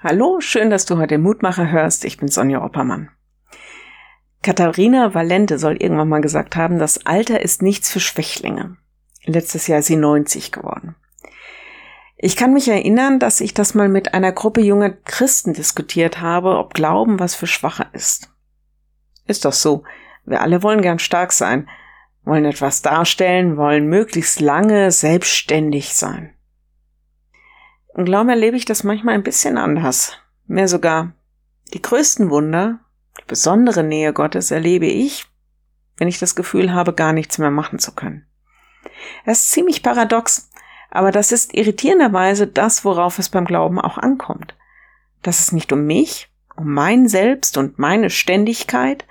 Hallo, schön, dass du heute Mutmacher hörst. Ich bin Sonja Oppermann. Katharina Valente soll irgendwann mal gesagt haben, das Alter ist nichts für Schwächlinge. Letztes Jahr ist sie 90 geworden. Ich kann mich erinnern, dass ich das mal mit einer Gruppe junger Christen diskutiert habe, ob Glauben was für Schwache ist. Ist doch so. Wir alle wollen gern stark sein, wollen etwas darstellen, wollen möglichst lange selbstständig sein. Im Glauben erlebe ich das manchmal ein bisschen anders. Mehr sogar. Die größten Wunder, die besondere Nähe Gottes erlebe ich, wenn ich das Gefühl habe, gar nichts mehr machen zu können. Es ist ziemlich paradox, aber das ist irritierenderweise das, worauf es beim Glauben auch ankommt. Dass es nicht um mich, um mein Selbst und meine Ständigkeit,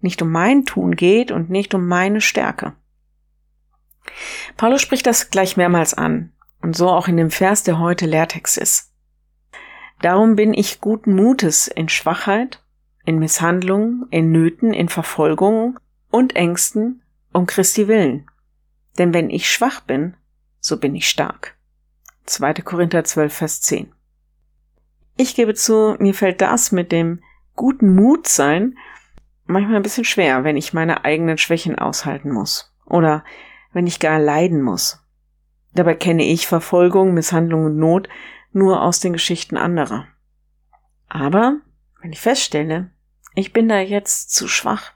nicht um mein Tun geht und nicht um meine Stärke. Paulus spricht das gleich mehrmals an. Und so auch in dem Vers, der heute Lehrtext ist. Darum bin ich guten Mutes in Schwachheit, in Misshandlungen, in Nöten, in Verfolgungen und Ängsten um Christi willen. Denn wenn ich schwach bin, so bin ich stark. 2. Korinther 12, Vers 10. Ich gebe zu, mir fällt das mit dem guten Mut sein manchmal ein bisschen schwer, wenn ich meine eigenen Schwächen aushalten muss oder wenn ich gar leiden muss. Dabei kenne ich Verfolgung, Misshandlung und Not nur aus den Geschichten anderer. Aber wenn ich feststelle, ich bin da jetzt zu schwach,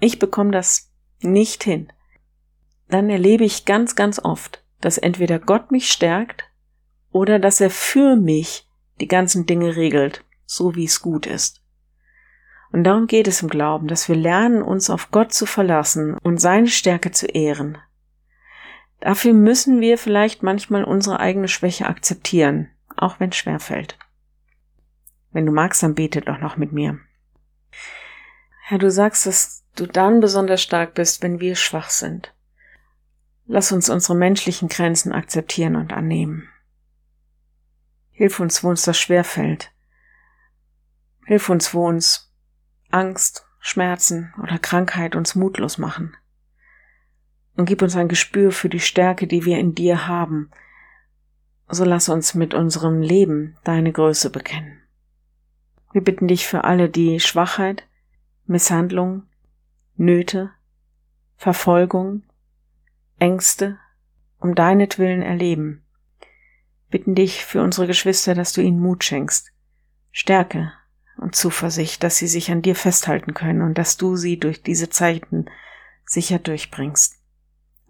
ich bekomme das nicht hin, dann erlebe ich ganz, ganz oft, dass entweder Gott mich stärkt oder dass er für mich die ganzen Dinge regelt, so wie es gut ist. Und darum geht es im Glauben, dass wir lernen, uns auf Gott zu verlassen und seine Stärke zu ehren, Dafür müssen wir vielleicht manchmal unsere eigene Schwäche akzeptieren, auch wenn es schwer fällt. Wenn du magst, dann bete doch noch mit mir. Herr, du sagst, dass du dann besonders stark bist, wenn wir schwach sind. Lass uns unsere menschlichen Grenzen akzeptieren und annehmen. Hilf uns, wo uns das schwer fällt. Hilf uns, wo uns Angst, Schmerzen oder Krankheit uns mutlos machen und gib uns ein Gespür für die Stärke, die wir in dir haben. So lass uns mit unserem Leben deine Größe bekennen. Wir bitten dich für alle, die Schwachheit, Misshandlung, Nöte, Verfolgung, Ängste um deinetwillen erleben. Bitten dich für unsere Geschwister, dass du ihnen Mut schenkst, Stärke und Zuversicht, dass sie sich an dir festhalten können und dass du sie durch diese Zeiten sicher durchbringst.